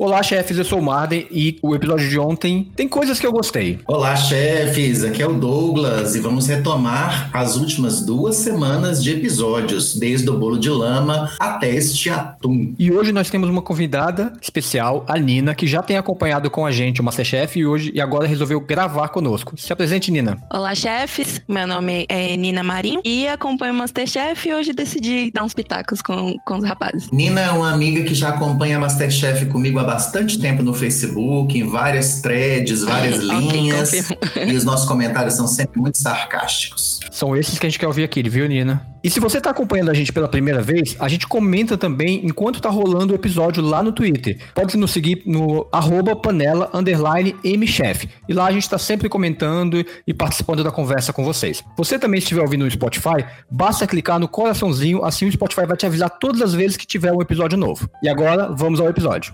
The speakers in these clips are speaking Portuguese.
Olá, chefes, eu sou o Marden e o episódio de ontem tem coisas que eu gostei. Olá, chefes, aqui é o Douglas e vamos retomar as últimas duas semanas de episódios, desde o bolo de lama até este atum. E hoje nós temos uma convidada especial, a Nina, que já tem acompanhado com a gente o Masterchef e hoje e agora resolveu gravar conosco. Se apresente, Nina. Olá, chefes, meu nome é Nina Marinho e acompanho o Masterchef e hoje decidi dar uns pitacos com, com os rapazes. Nina é uma amiga que já acompanha Masterchef comigo há bastante tempo no Facebook, em várias threads, várias linhas. e os nossos comentários são sempre muito sarcásticos. São esses que a gente quer ouvir aqui, viu, Nina? E se você está acompanhando a gente pela primeira vez, a gente comenta também enquanto tá rolando o episódio lá no Twitter. Pode nos seguir no arroba panela underline mchef. E lá a gente está sempre comentando e participando da conversa com vocês. Você também estiver ouvindo no Spotify, basta clicar no coraçãozinho, assim o Spotify vai te avisar todas as vezes que tiver um episódio novo. E agora, vamos ao episódio.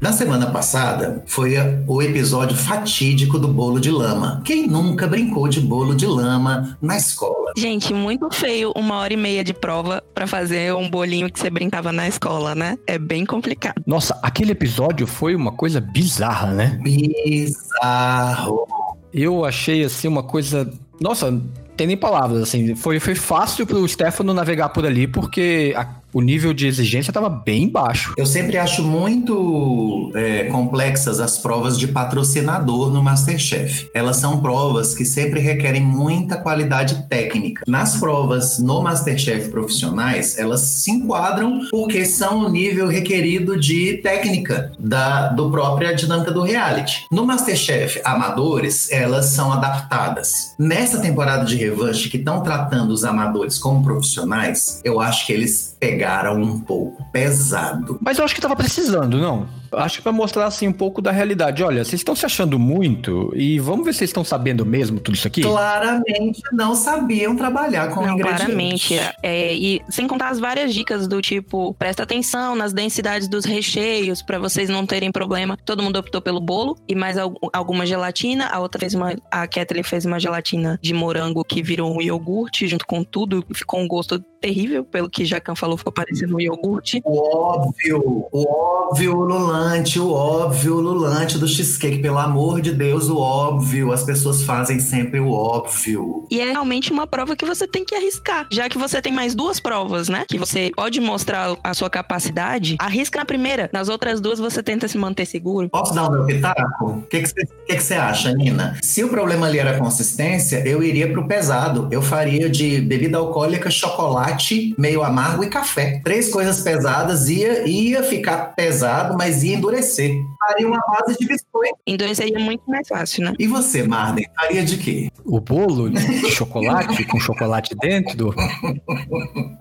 Na semana passada foi o episódio fatídico do bolo de lama. Quem nunca brincou de bolo de lama na escola? Gente, muito feio uma hora e meia de prova para fazer um bolinho que você brincava na escola, né? É bem complicado. Nossa, aquele episódio foi uma coisa bizarra, né? Bizarro. Eu achei assim uma coisa. Nossa, tem nem palavras, assim. Foi, foi fácil pro Stefano navegar por ali, porque a o nível de exigência estava bem baixo. Eu sempre acho muito é, complexas as provas de patrocinador no Masterchef. Elas são provas que sempre requerem muita qualidade técnica. Nas provas no Masterchef profissionais, elas se enquadram porque são o nível requerido de técnica da do própria dinâmica do reality. No Masterchef amadores, elas são adaptadas. Nessa temporada de revanche que estão tratando os amadores como profissionais, eu acho que eles pegaram um pouco pesado. Mas eu acho que tava precisando, não? Acho que para mostrar assim um pouco da realidade. Olha, vocês estão se achando muito e vamos ver se vocês estão sabendo mesmo tudo isso aqui. Claramente não sabiam trabalhar com não, ingredientes. Claramente. É, e sem contar as várias dicas do tipo, presta atenção nas densidades dos recheios para vocês não terem problema. Todo mundo optou pelo bolo e mais alguma gelatina. A outra fez uma, a Kathleen fez uma gelatina de morango que virou um iogurte junto com tudo. Ficou um gosto terrível, pelo que Jacan falou, ficou parecendo um iogurte. O óbvio, o óbvio, Lulan lulante, o óbvio, lulante do cheesecake. Pelo amor de Deus, o óbvio. As pessoas fazem sempre o óbvio. E é realmente uma prova que você tem que arriscar. Já que você tem mais duas provas, né? Que você pode mostrar a sua capacidade, arrisca na primeira. Nas outras duas, você tenta se manter seguro. Posso dar o meu pitaco? O que você que que que acha, Nina? Se o problema ali era consistência, eu iria pro pesado. Eu faria de bebida alcoólica, chocolate, meio amargo e café. Três coisas pesadas, ia, ia ficar pesado, mas ia endurecer. Faria uma base de biscoito. Endureceria muito mais fácil, né? E você, Marden, faria de quê? O bolo de chocolate, com chocolate dentro?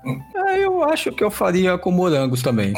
Eu acho que eu faria com morangos também.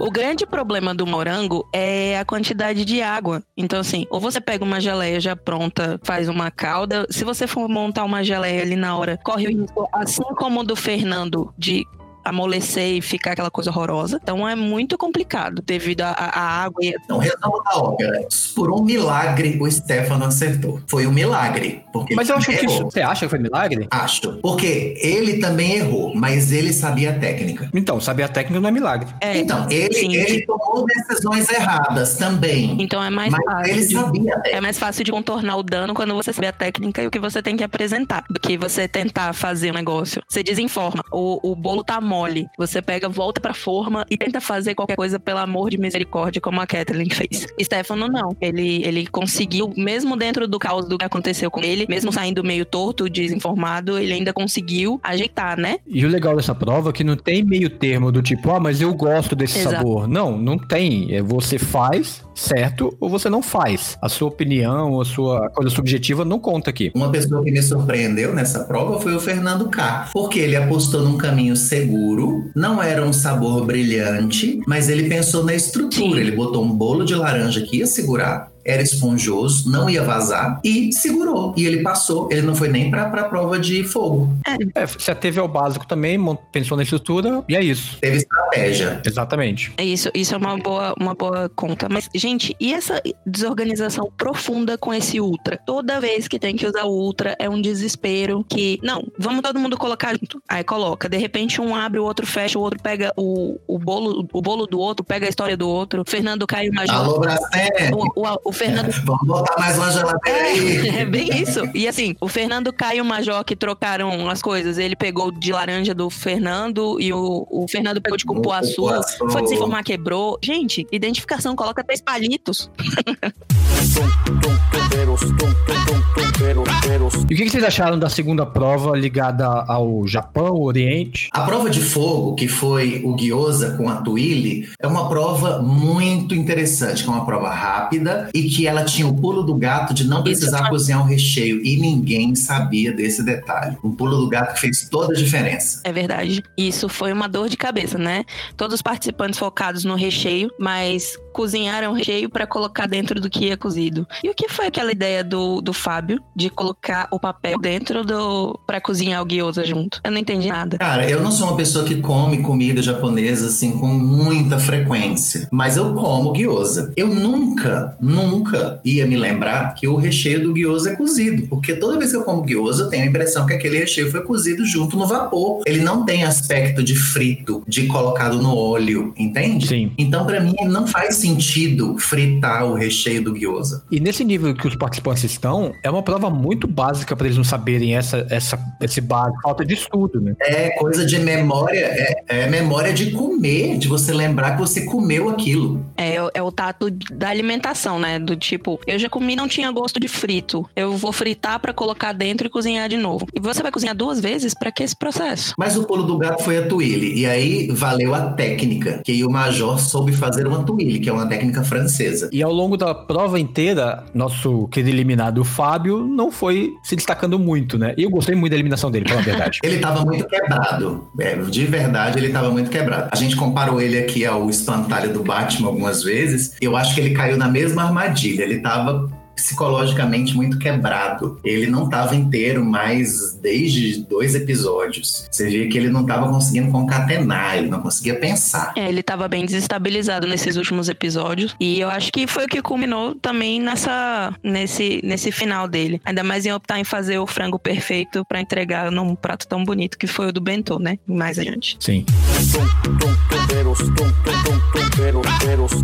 O grande problema do morango é a quantidade de água. Então, assim, ou você pega uma geleia já pronta, faz uma calda. Se você for montar uma geleia ali na hora, corre o risco, assim como o do Fernando, de amolecer e ficar aquela coisa horrorosa. Então é muito complicado devido à água. E... Não, resumo da ópera. Por um milagre, o Stefano acertou. Foi um milagre. Porque mas eu acho errou. que isso, você acha que foi milagre? Acho. Porque ele também errou, mas ele sabia a técnica. Então, saber a técnica não é milagre. É, então, ele, ele tomou decisões erradas também. Então é mais fácil. Ele sabia a técnica. É mais fácil de contornar o dano quando você sabe a técnica e o que você tem que apresentar do que você tentar fazer o um negócio. Você desinforma. O, o bolo tá morto mole. Você pega, volta pra forma e tenta fazer qualquer coisa pelo amor de misericórdia, como a Kathleen fez. Stefano não. Ele, ele conseguiu, mesmo dentro do caos do que aconteceu com ele, mesmo saindo meio torto, desinformado, ele ainda conseguiu ajeitar, né? E o legal dessa prova é que não tem meio termo do tipo, ah, mas eu gosto desse Exato. sabor. Não, não tem. É você faz certo ou você não faz. A sua opinião, a sua coisa subjetiva não conta aqui. Uma pessoa que me surpreendeu nessa prova foi o Fernando K, porque ele apostou num caminho seguro, não era um sabor brilhante, mas ele pensou na estrutura. Sim. Ele botou um bolo de laranja que ia segurar era esponjoso, não ia vazar e segurou. E ele passou, ele não foi nem pra, pra prova de fogo. É, você teve ao básico também, pensou na estrutura e é isso. Teve estratégia. Exatamente. É Isso, isso é uma boa, uma boa conta. Mas, gente, e essa desorganização profunda com esse Ultra? Toda vez que tem que usar o Ultra é um desespero que, não, vamos todo mundo colocar junto. Aí coloca, de repente um abre, o outro fecha, o outro pega o, o, bolo, o bolo do outro, pega a história do outro. Fernando Caio Major. Alô! O, o, o Fernando Vamos botar mais uma geladeira aí. É, é bem isso. E assim, o Fernando Caio e o Major que trocaram as coisas. Ele pegou de laranja do Fernando e o, o Fernando pegou de cupuaçu. Cupuaçu. Foi desinformar, quebrou. Gente, identificação, coloca três palitos. E o que vocês acharam da segunda prova ligada ao Japão, Oriente? A prova de fogo, que foi o Gyoza com a Twilly, é uma prova muito interessante, que é uma prova rápida e que ela tinha o pulo do gato de não precisar Isso. cozinhar o recheio. E ninguém sabia desse detalhe. Um pulo do gato que fez toda a diferença. É verdade. Isso foi uma dor de cabeça, né? Todos os participantes focados no recheio, mas cozinharam o recheio para colocar dentro do que ia cozido. E o que foi aquela ideia do, do Fábio de colocar o papel dentro do. para cozinhar o gyoza junto? Eu não entendi nada. Cara, eu não sou uma pessoa que come comida japonesa assim com muita frequência, mas eu como gyoza. Eu nunca, nunca ia me lembrar que o recheio do gyoza é cozido, porque toda vez que eu como gyoza, eu tenho a impressão que aquele recheio foi cozido junto no vapor. Ele não tem aspecto de frito, de colocado no óleo, entende? Sim. Então, pra mim, não faz sentido fritar o recheio do gyoza. E nesse nível que os participantes estão, é uma prova muito básica para eles não saberem essa, essa, esse básico, falta de estudo, né? É coisa de memória, é, é memória de comer, de você lembrar que você comeu aquilo. É, o- é o tato da alimentação, né? Do tipo, eu já comi não tinha gosto de frito. Eu vou fritar pra colocar dentro e cozinhar de novo. E você vai cozinhar duas vezes pra que esse processo? Mas o pulo do gato foi a Twilly. E aí valeu a técnica, que o Major soube fazer uma Twilly, que é uma técnica francesa. E ao longo da prova inteira, nosso querido eliminado Fábio não foi se destacando muito, né? E eu gostei muito da eliminação dele, pela verdade. Ele estava muito quebrado. É, de verdade, ele estava muito quebrado. A gente comparou ele aqui ao espantalho do Batman algumas vezes. Eu acho que ele caiu na mesma armadilha. Ele estava psicologicamente muito quebrado. Ele não estava inteiro mais desde dois episódios. Você via que ele não estava conseguindo concatenar, ele não conseguia pensar. É, ele tava bem desestabilizado nesses últimos episódios. E eu acho que foi o que culminou também nessa, nesse, nesse final dele. Ainda mais em optar em fazer o frango perfeito pra entregar num prato tão bonito que foi o do bentô, né? Mais adiante. Sim.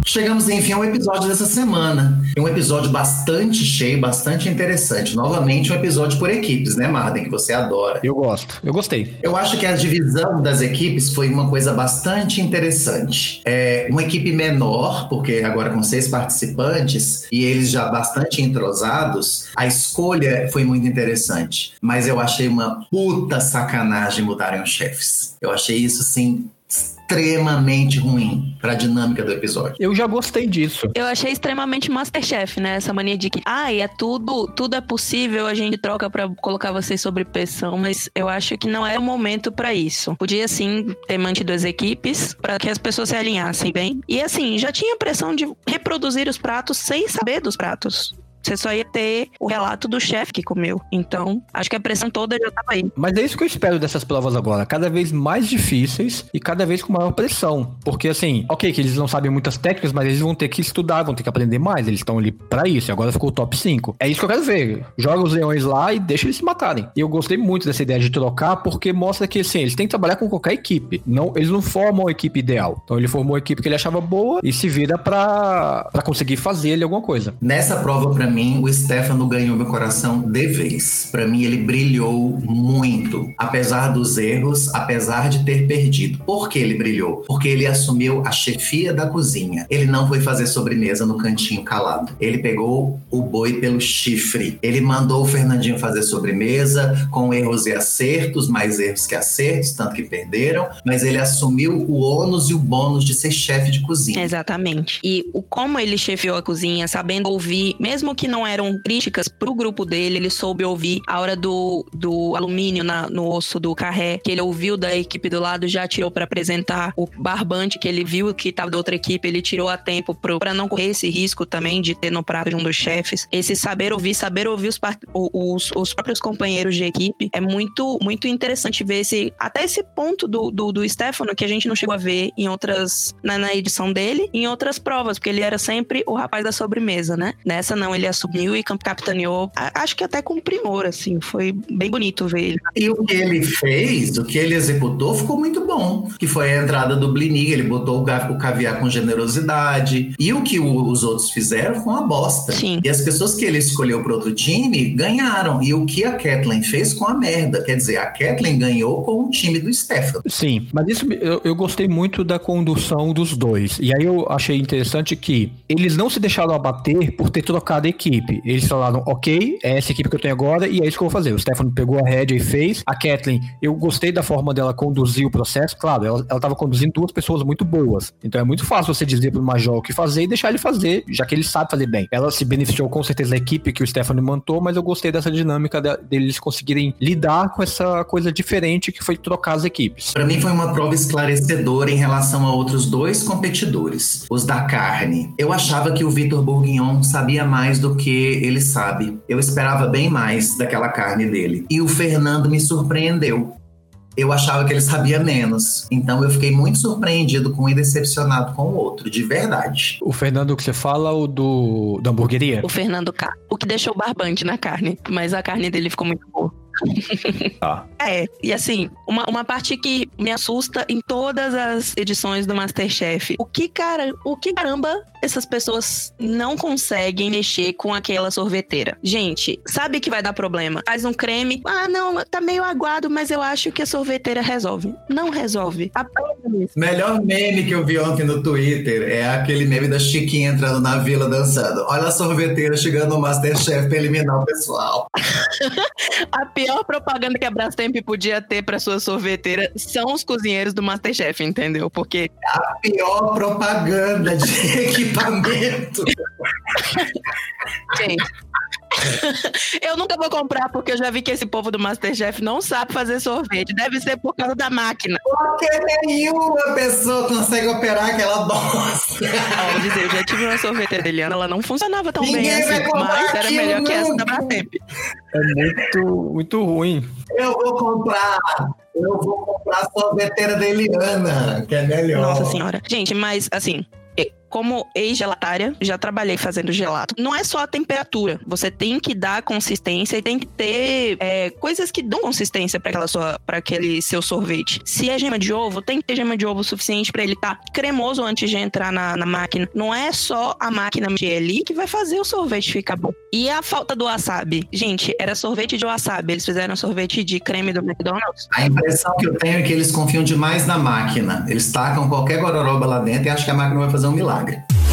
Chegamos, enfim, ao episódio dessa semana. É um episódio bastante cheio, bastante interessante. Novamente, um episódio por equipes, né, Marden? Que você adora. Eu gosto. Eu gostei. Eu acho que a divisão das equipes foi uma coisa bastante interessante. É uma equipe menor, porque agora com seis participantes e eles já bastante entrosados, a escolha foi muito interessante. Mas eu achei uma puta sacanagem mudarem os chefes. Eu achei isso, assim, extremamente ruim para a dinâmica do episódio. Eu já gostei disso. Eu achei extremamente Masterchef, né? Essa mania de que, ah, é tudo, tudo é possível, a gente troca pra colocar vocês sobre pressão, mas eu acho que não é o momento pra isso. Podia sim ter mantido as equipes pra que as pessoas se alinhassem bem. E assim, já tinha pressão de reproduzir os pratos sem saber dos pratos. Você só ia ter o relato do chefe que comeu. Então, acho que a pressão toda já tava aí. Mas é isso que eu espero dessas provas agora. Cada vez mais difíceis e cada vez com maior pressão. Porque, assim, ok, que eles não sabem muitas técnicas, mas eles vão ter que estudar, vão ter que aprender mais. Eles estão ali pra isso. E agora ficou o top 5. É isso que eu quero ver. Joga os leões lá e deixa eles se matarem. E eu gostei muito dessa ideia de trocar, porque mostra que, assim, eles têm que trabalhar com qualquer equipe. Não, eles não formam a equipe ideal. Então ele formou a equipe que ele achava boa e se vira pra, pra conseguir fazer ele alguma coisa. Nessa prova, pra mim, o Stefano ganhou meu coração de vez. Pra mim, ele brilhou muito, apesar dos erros, apesar de ter perdido. Por que ele brilhou? Porque ele assumiu a chefia da cozinha. Ele não foi fazer sobremesa no cantinho calado. Ele pegou o boi pelo chifre. Ele mandou o Fernandinho fazer sobremesa com erros e acertos, mais erros que acertos, tanto que perderam. Mas ele assumiu o ônus e o bônus de ser chefe de cozinha. Exatamente. E o como ele chefiou a cozinha, sabendo ouvir, mesmo que que não eram críticas pro grupo dele, ele soube ouvir a hora do, do alumínio na, no osso do carré, que ele ouviu da equipe do lado, já tirou para apresentar o barbante que ele viu que tava da outra equipe, ele tirou a tempo para não correr esse risco também de ter no prato de um dos chefes. Esse saber ouvir, saber ouvir os, os, os próprios companheiros de equipe é muito, muito interessante ver esse, até esse ponto do, do, do Stefano que a gente não chegou a ver em outras, na, na edição dele, em outras provas, porque ele era sempre o rapaz da sobremesa, né? Nessa não, ele assumiu e capitaneou, acho que até com primor, assim, foi bem bonito ver ele. E o que ele fez, o que ele executou, ficou muito bom, que foi a entrada do Blinig, ele botou o caviar com generosidade, e o que os outros fizeram com a bosta. Sim. E as pessoas que ele escolheu para outro time ganharam, e o que a Kathleen fez com a merda, quer dizer, a Kathleen ganhou com o time do Stefan. Sim, mas isso eu, eu gostei muito da condução dos dois, e aí eu achei interessante que eles não se deixaram abater por ter trocado a equipe. Eles falaram, ok, é essa equipe que eu tenho agora e é isso que eu vou fazer. O Stefano pegou a rédea e fez. A Kathleen, eu gostei da forma dela conduzir o processo. Claro, ela, ela tava conduzindo duas pessoas muito boas. Então é muito fácil você dizer pro Major o que fazer e deixar ele fazer, já que ele sabe fazer bem. Ela se beneficiou com certeza da equipe que o Stefano montou, mas eu gostei dessa dinâmica de, deles conseguirem lidar com essa coisa diferente que foi trocar as equipes. Para mim foi uma prova esclarecedora em relação a outros dois competidores, os da carne. Eu achava que o Vitor Bourguignon sabia mais do que ele sabe. Eu esperava bem mais daquela carne dele. E o Fernando me surpreendeu. Eu achava que ele sabia menos. Então eu fiquei muito surpreendido com um e decepcionado com o outro, de verdade. O Fernando que você fala, o do da hamburgueria? O Fernando K. O que deixou barbante na carne, mas a carne dele ficou muito boa. Tá. É, e assim, uma, uma parte que me assusta em todas as edições do Masterchef. O que, cara, o que caramba essas pessoas não conseguem mexer com aquela sorveteira? Gente, sabe que vai dar problema. Faz um creme. Ah, não, tá meio aguado, mas eu acho que a sorveteira resolve. Não resolve. Aprenda isso. Melhor meme que eu vi ontem no Twitter é aquele meme da Chiquinha entrando na vila dançando. Olha a sorveteira chegando no Masterchef pra eliminar o pessoal. a pior propaganda que a Brastemp podia ter para sua sorveteira são os cozinheiros do Masterchef, entendeu? Porque. A pior propaganda de equipamento. Gente. eu nunca vou comprar porque eu já vi que esse povo do Masterchef não sabe fazer sorvete. Deve ser por causa da máquina. Porque nenhuma pessoa consegue operar aquela bosta. Vou dizer, eu já tive uma sorveteira dele, ela não funcionava tão Ninguém bem assim, mas era melhor nunca. que essa da Brastemp. É muito, muito ruim. Eu vou comprar. Eu vou comprar sorveteira da Eliana, que é melhor. Nossa senhora. Gente, mas assim, como ex-gelatária, já trabalhei fazendo gelato. Não é só a temperatura. Você tem que dar consistência e tem que ter é, coisas que dão consistência para aquela sua, para aquele seu sorvete. Se é gema de ovo, tem que ter gema de ovo suficiente para ele estar tá cremoso antes de entrar na, na, máquina. Não é só a máquina mexer ali que vai fazer o sorvete ficar bom. E a falta do wasabi? Gente, era sorvete de wasabi. Eles fizeram sorvete de creme do McDonald's. A impressão que eu tenho é que eles confiam demais na máquina. Eles tacam qualquer gororoba lá dentro e acham que a máquina vai fazer um milagre milagre.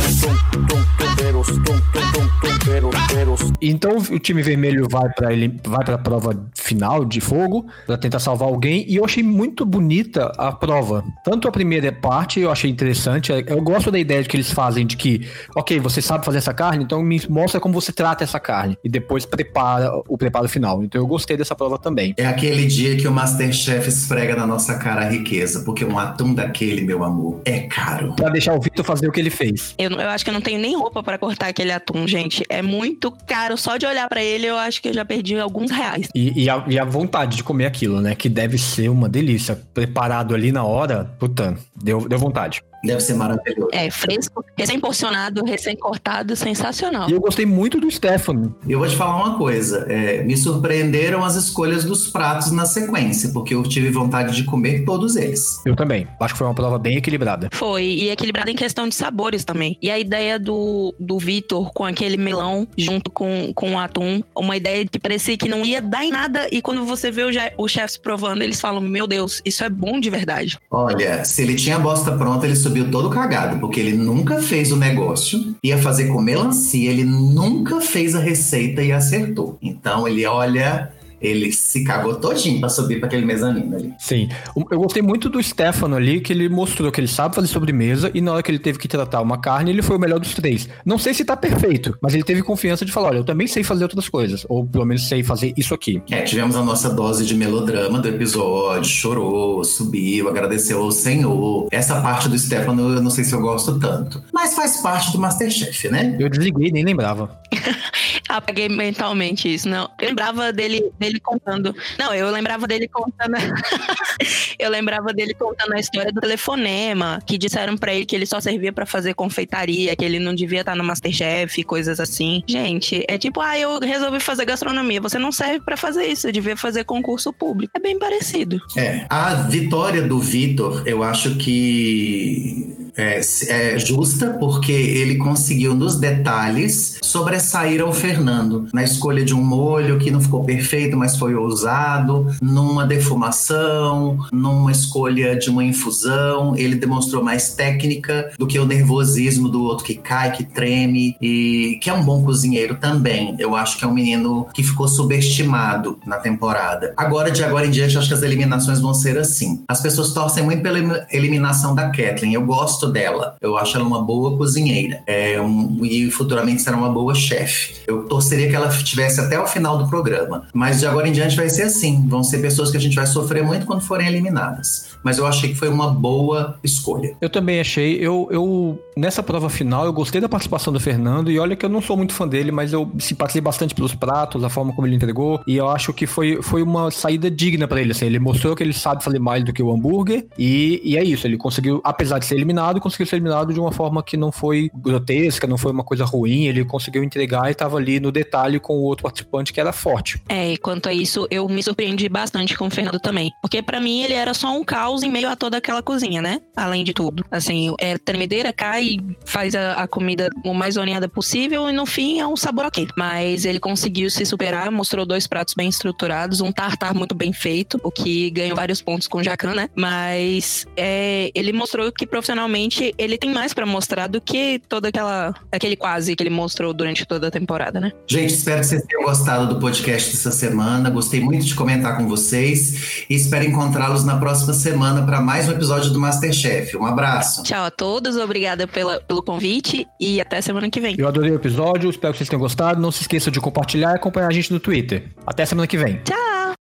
Então o time vermelho vai para ele vai para a prova final de fogo para tentar salvar alguém e eu achei muito bonita a prova. Tanto a primeira parte eu achei interessante. Eu gosto da ideia que eles fazem de que, ok, você sabe fazer essa carne, então me mostra como você trata essa carne e depois prepara o preparo final. Então eu gostei dessa prova também. É aquele dia que o MasterChef esfrega na nossa cara a riqueza, porque um atum daquele, meu amor, é caro. Para deixar o Vitor fazer o que ele fez. Eu, eu acho que eu não tenho nem roupa para cortar aquele atum, gente. É muito caro. Só de olhar para ele, eu acho que eu já perdi alguns reais. E, e, a, e, a, vontade de comer aquilo, né? Que deve ser uma delícia. Preparado ali na hora, puta, deu, deu vontade. Deve ser maravilhoso. É, fresco, recém-porcionado, recém-cortado, sensacional. E eu gostei muito do Stefano. Eu vou te falar uma coisa. É, me surpreenderam as escolhas dos pratos na sequência, porque eu tive vontade de comer todos eles. Eu também. Acho que foi uma prova bem equilibrada. Foi, e equilibrada em questão de sabores também. E a ideia do, do Vitor com aquele melão junto com, com o atum, uma ideia que parecia que não ia dar em nada, e quando você vê os chefs provando, eles falam: Meu Deus, isso é bom de verdade. Olha, se ele tinha a bosta pronta, ele subiu todo cagado, porque ele nunca fez o negócio, ia fazer com melancia, ele nunca fez a receita e acertou. Então ele olha Ele se cagou todinho pra subir pra aquele mezanino ali. Sim. Eu gostei muito do Stefano ali, que ele mostrou que ele sabe fazer sobremesa e na hora que ele teve que tratar uma carne, ele foi o melhor dos três. Não sei se tá perfeito, mas ele teve confiança de falar: olha, eu também sei fazer outras coisas. Ou pelo menos sei fazer isso aqui. É, tivemos a nossa dose de melodrama do episódio, chorou, subiu, agradeceu ao Senhor. Essa parte do Stefano eu não sei se eu gosto tanto. Mas faz parte do Masterchef, né? Eu desliguei, nem lembrava. Apaguei mentalmente isso, não. Eu lembrava dele, dele contando. Não, eu lembrava dele contando. eu lembrava dele contando a história do telefonema, que disseram para ele que ele só servia para fazer confeitaria, que ele não devia estar no Masterchef, coisas assim. Gente, é tipo, ah, eu resolvi fazer gastronomia. Você não serve para fazer isso, eu devia fazer concurso público. É bem parecido. É. A vitória do Vitor, eu acho que é, é, justa, porque ele conseguiu, nos detalhes, sobressair ao Fernando. Na escolha de um molho que não ficou perfeito, mas foi ousado, numa defumação, numa escolha de uma infusão. Ele demonstrou mais técnica do que o nervosismo do outro que cai, que treme, e que é um bom cozinheiro também. Eu acho que é um menino que ficou subestimado na temporada. Agora, de agora em diante, acho que as eliminações vão ser assim. As pessoas torcem muito pela eliminação da Kathleen. Eu gosto dela. Eu acho ela uma boa cozinheira. É um, e futuramente será uma boa chefe. Eu torceria que ela estivesse até o final do programa. Mas de agora em diante vai ser assim. Vão ser pessoas que a gente vai sofrer muito quando forem eliminadas. Mas eu achei que foi uma boa escolha. Eu também achei. Eu, eu nessa prova final, eu gostei da participação do Fernando. E olha que eu não sou muito fã dele, mas eu simpatizei bastante pelos pratos, a forma como ele entregou. E eu acho que foi, foi uma saída digna para ele. Assim. Ele mostrou que ele sabe fazer mais do que o hambúrguer. E, e é isso. Ele conseguiu, apesar de ser eliminado, conseguiu ser eliminado de uma forma que não foi grotesca, não foi uma coisa ruim. Ele conseguiu entregar e estava ali no detalhe com o outro participante que era forte. É, e quanto a isso, eu me surpreendi bastante com o Fernando também. Porque para mim ele era só um caos em meio a toda aquela cozinha, né? Além de tudo. Assim, é tremedeira, cai, faz a, a comida o mais zoneada possível e no fim é um sabor ok. Mas ele conseguiu se superar, mostrou dois pratos bem estruturados, um tartar muito bem feito, o que ganhou vários pontos com o Jacan, né? Mas é, ele mostrou que profissionalmente ele tem mais para mostrar do que toda aquela aquele quase que ele mostrou durante toda a temporada, né? Gente, espero que vocês tenham gostado do podcast dessa semana. Gostei muito de comentar com vocês e espero encontrá-los na próxima semana para mais um episódio do Masterchef. Um abraço. Tchau a todos, obrigada pela, pelo convite e até semana que vem. Eu adorei o episódio, espero que vocês tenham gostado. Não se esqueça de compartilhar e acompanhar a gente no Twitter. Até semana que vem. Tchau!